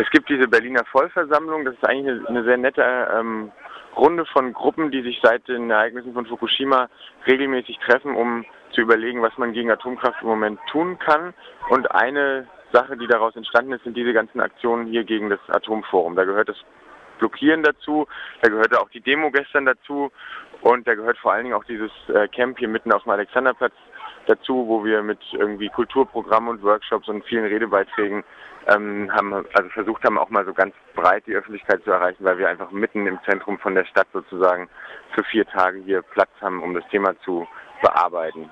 Es gibt diese Berliner Vollversammlung, das ist eigentlich eine, sehr nette ähm, Runde von Gruppen, die sich seit den Ereignissen von Fukushima regelmäßig treffen, um zu überlegen, was man gegen Atomkraft im Moment tun kann. Und eine Sache, die daraus entstanden ist, sind diese ganzen Aktionen hier gegen das Atomforum. Da gehört das Blockieren dazu, da gehörte auch die Demo gestern dazu und da gehört vor allen Dingen auch dieses äh, Camp hier mitten auf dem Alexanderplatz dazu, wo wir mit irgendwie Kulturprogrammen und Workshops und vielen Redebeiträgen ähm, haben, also versucht haben, auch mal so ganz breit die Öffentlichkeit zu erreichen, weil wir einfach mitten im Zentrum von der Stadt sozusagen für vier Tage hier Platz haben, um das Thema zu bearbeiten.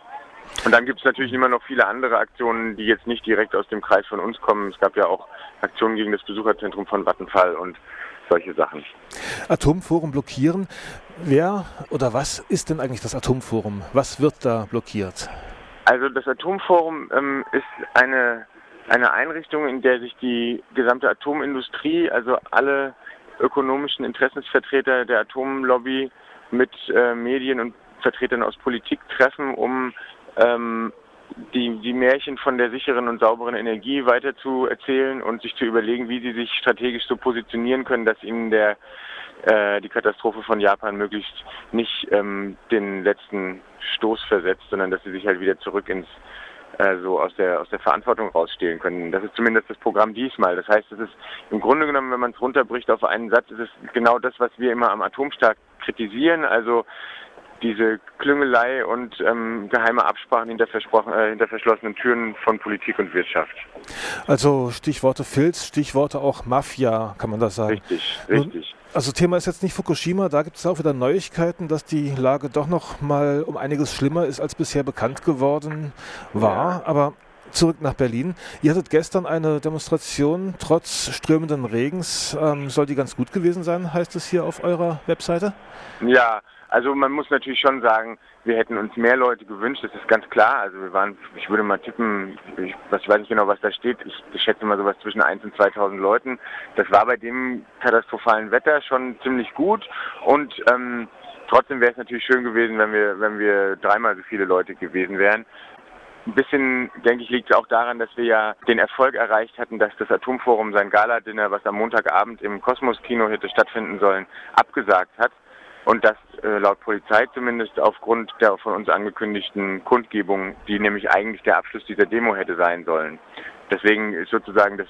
Und dann gibt es natürlich immer noch viele andere Aktionen, die jetzt nicht direkt aus dem Kreis von uns kommen. Es gab ja auch Aktionen gegen das Besucherzentrum von Vattenfall und solche Sachen. Atomforum blockieren. Wer oder was ist denn eigentlich das Atomforum? Was wird da blockiert? Also das Atomforum ähm, ist eine, eine Einrichtung, in der sich die gesamte Atomindustrie, also alle ökonomischen Interessensvertreter der Atomlobby mit äh, Medien und Vertretern aus Politik treffen, um ähm, die, die Märchen von der sicheren und sauberen Energie weiter zu erzählen und sich zu überlegen, wie sie sich strategisch so positionieren können, dass ihnen der äh, die Katastrophe von Japan möglichst nicht ähm, den letzten Stoß versetzt, sondern dass sie sich halt wieder zurück ins äh, so aus der aus der Verantwortung rausstehlen können. Das ist zumindest das Programm diesmal. Das heißt, es ist im Grunde genommen, wenn man es runterbricht auf einen Satz, ist es genau das, was wir immer am Atomstaat kritisieren. Also diese Klüngelei und ähm, geheime Absprachen hinter, äh, hinter verschlossenen Türen von Politik und Wirtschaft. Also Stichworte Filz, Stichworte auch Mafia, kann man das sagen. Richtig, richtig. Nun, also Thema ist jetzt nicht Fukushima, da gibt es auch wieder Neuigkeiten, dass die Lage doch noch mal um einiges schlimmer ist, als bisher bekannt geworden war. Ja. Aber zurück nach Berlin. Ihr hattet gestern eine Demonstration trotz strömenden Regens. Ähm, soll die ganz gut gewesen sein, heißt es hier auf eurer Webseite? Ja, also man muss natürlich schon sagen, wir hätten uns mehr Leute gewünscht, das ist ganz klar. Also wir waren, ich würde mal tippen, ich, ich weiß nicht genau, was da steht, ich, ich schätze mal sowas zwischen 1 und 2000 Leuten. Das war bei dem katastrophalen Wetter schon ziemlich gut und ähm, trotzdem wäre es natürlich schön gewesen, wenn wir, wenn wir dreimal so viele Leute gewesen wären. Ein bisschen, denke ich, liegt es auch daran, dass wir ja den Erfolg erreicht hatten, dass das Atomforum sein Gala-Dinner, was am Montagabend im Kosmos-Kino hätte stattfinden sollen, abgesagt hat und das äh, laut Polizei zumindest aufgrund der von uns angekündigten Kundgebung, die nämlich eigentlich der Abschluss dieser Demo hätte sein sollen. Deswegen ist sozusagen das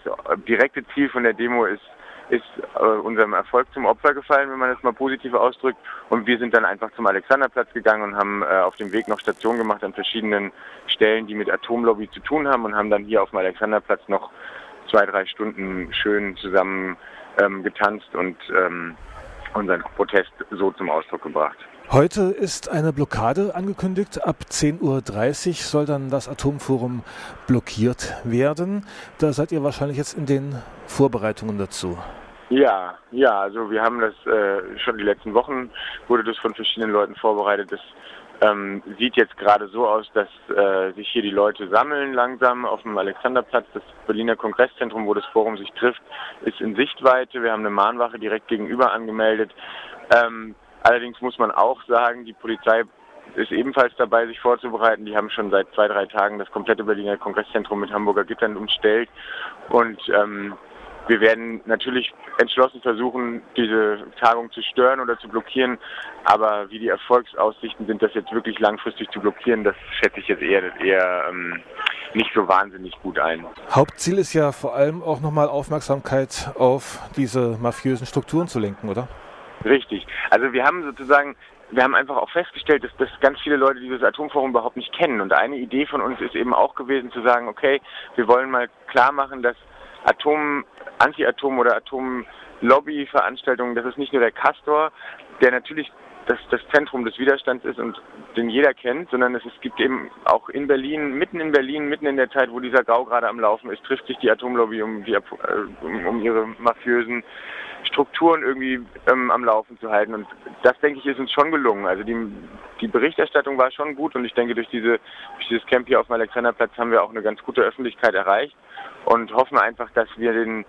direkte Ziel von der Demo ist, ist äh, unserem Erfolg zum Opfer gefallen, wenn man das mal positiv ausdrückt. Und wir sind dann einfach zum Alexanderplatz gegangen und haben äh, auf dem Weg noch Stationen gemacht an verschiedenen Stellen, die mit Atomlobby zu tun haben und haben dann hier auf dem Alexanderplatz noch zwei, drei Stunden schön zusammen ähm, getanzt und ähm, unseren Protest so zum Ausdruck gebracht. Heute ist eine Blockade angekündigt. Ab 10.30 Uhr soll dann das Atomforum blockiert werden. Da seid ihr wahrscheinlich jetzt in den Vorbereitungen dazu. Ja, ja, also wir haben das äh, schon die letzten Wochen, wurde das von verschiedenen Leuten vorbereitet. Das ähm, sieht jetzt gerade so aus, dass äh, sich hier die Leute sammeln langsam auf dem Alexanderplatz. Das Berliner Kongresszentrum, wo das Forum sich trifft, ist in Sichtweite. Wir haben eine Mahnwache direkt gegenüber angemeldet. Ähm, allerdings muss man auch sagen, die Polizei ist ebenfalls dabei, sich vorzubereiten. Die haben schon seit zwei, drei Tagen das komplette Berliner Kongresszentrum mit Hamburger Gittern umstellt. Und ähm, wir werden natürlich entschlossen versuchen, diese Tagung zu stören oder zu blockieren. Aber wie die Erfolgsaussichten sind, das jetzt wirklich langfristig zu blockieren, das schätze ich jetzt eher, eher ähm, nicht so wahnsinnig gut ein. Hauptziel ist ja vor allem auch nochmal Aufmerksamkeit auf diese mafiösen Strukturen zu lenken, oder? Richtig. Also wir haben sozusagen wir haben einfach auch festgestellt, dass, dass ganz viele Leute dieses Atomforum überhaupt nicht kennen. Und eine Idee von uns ist eben auch gewesen zu sagen, okay, wir wollen mal klar machen, dass Atom, Anti-Atom- oder Atom-Lobby-Veranstaltungen, das ist nicht nur der Castor, der natürlich das, das Zentrum des Widerstands ist und den jeder kennt, sondern es, es gibt eben auch in Berlin, mitten in Berlin, mitten in der Zeit, wo dieser Gau gerade am Laufen ist, trifft sich die Atomlobby, um, die, äh, um, ihre mafiösen Strukturen irgendwie ähm, am Laufen zu halten. Und das, denke ich, ist uns schon gelungen. Also die, die Berichterstattung war schon gut und ich denke, durch, diese, durch dieses Camp hier auf dem Alexanderplatz haben wir auch eine ganz gute Öffentlichkeit erreicht und hoffen einfach, dass wir den,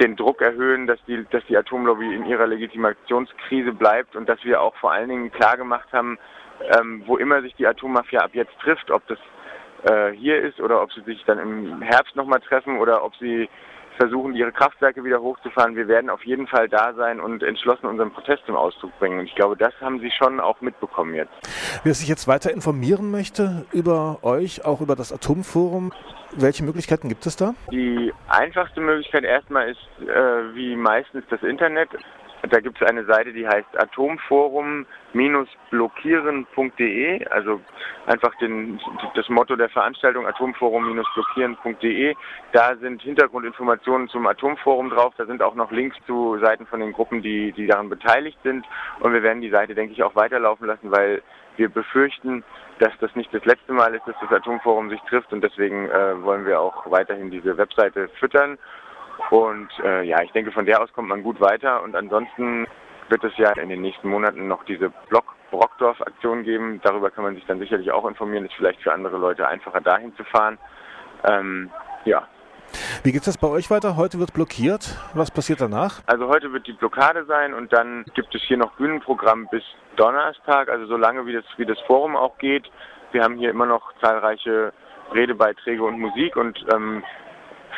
den Druck erhöhen, dass die, dass die Atomlobby in ihrer Legitimationskrise bleibt und dass wir auch vor allen Dingen klar gemacht haben, ähm, wo immer sich die Atommafia ab jetzt trifft, ob das äh, hier ist oder ob sie sich dann im Herbst nochmal treffen oder ob sie versuchen, ihre Kraftwerke wieder hochzufahren. Wir werden auf jeden Fall da sein und entschlossen unseren Protest zum Ausdruck bringen. Und ich glaube, das haben sie schon auch mitbekommen jetzt. Wer sich jetzt weiter informieren möchte über euch, auch über das Atomforum, welche Möglichkeiten gibt es da? Die einfachste Möglichkeit erstmal ist äh, wie meistens das Internet. Da gibt es eine Seite, die heißt atomforum-blockieren.de, also einfach den, das Motto der Veranstaltung atomforum-blockieren.de. Da sind Hintergrundinformationen zum Atomforum drauf, da sind auch noch Links zu Seiten von den Gruppen, die, die daran beteiligt sind. Und wir werden die Seite, denke ich, auch weiterlaufen lassen, weil wir befürchten, dass das nicht das letzte Mal ist, dass das Atomforum sich trifft und deswegen äh, wollen wir auch weiterhin diese Webseite füttern und äh, ja, ich denke, von der aus kommt man gut weiter. Und ansonsten wird es ja in den nächsten Monaten noch diese Block Brockdorf-Aktion geben. Darüber kann man sich dann sicherlich auch informieren. Ist vielleicht für andere Leute einfacher, dahin zu fahren. Ähm, ja. Wie geht es bei euch weiter? Heute wird blockiert. Was passiert danach? Also heute wird die Blockade sein und dann gibt es hier noch Bühnenprogramm bis Donnerstag, also so lange wie das, wie das Forum auch geht. Wir haben hier immer noch zahlreiche Redebeiträge und Musik und ähm,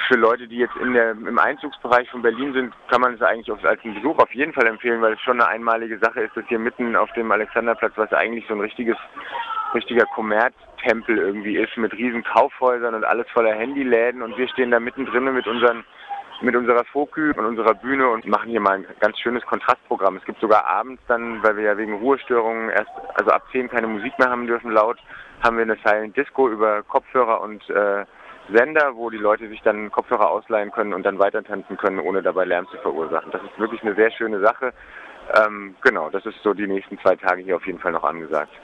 für Leute, die jetzt in der, im Einzugsbereich von Berlin sind, kann man es eigentlich als einen Besuch auf jeden Fall empfehlen, weil es schon eine einmalige Sache ist, dass hier mitten auf dem Alexanderplatz, was eigentlich so ein richtiges, richtiger Kommerztempel irgendwie ist, mit riesen Kaufhäusern und alles voller Handyläden und wir stehen da mittendrin mit unseren mit unserer Fokü und unserer Bühne und machen hier mal ein ganz schönes Kontrastprogramm. Es gibt sogar abends dann, weil wir ja wegen Ruhestörungen erst, also ab 10 keine Musik mehr haben dürfen laut, haben wir eine Silent Disco über Kopfhörer und äh, Sender, wo die Leute sich dann Kopfhörer ausleihen können und dann weiter tanzen können, ohne dabei Lärm zu verursachen. Das ist wirklich eine sehr schöne Sache. Ähm, genau, das ist so die nächsten zwei Tage hier auf jeden Fall noch angesagt.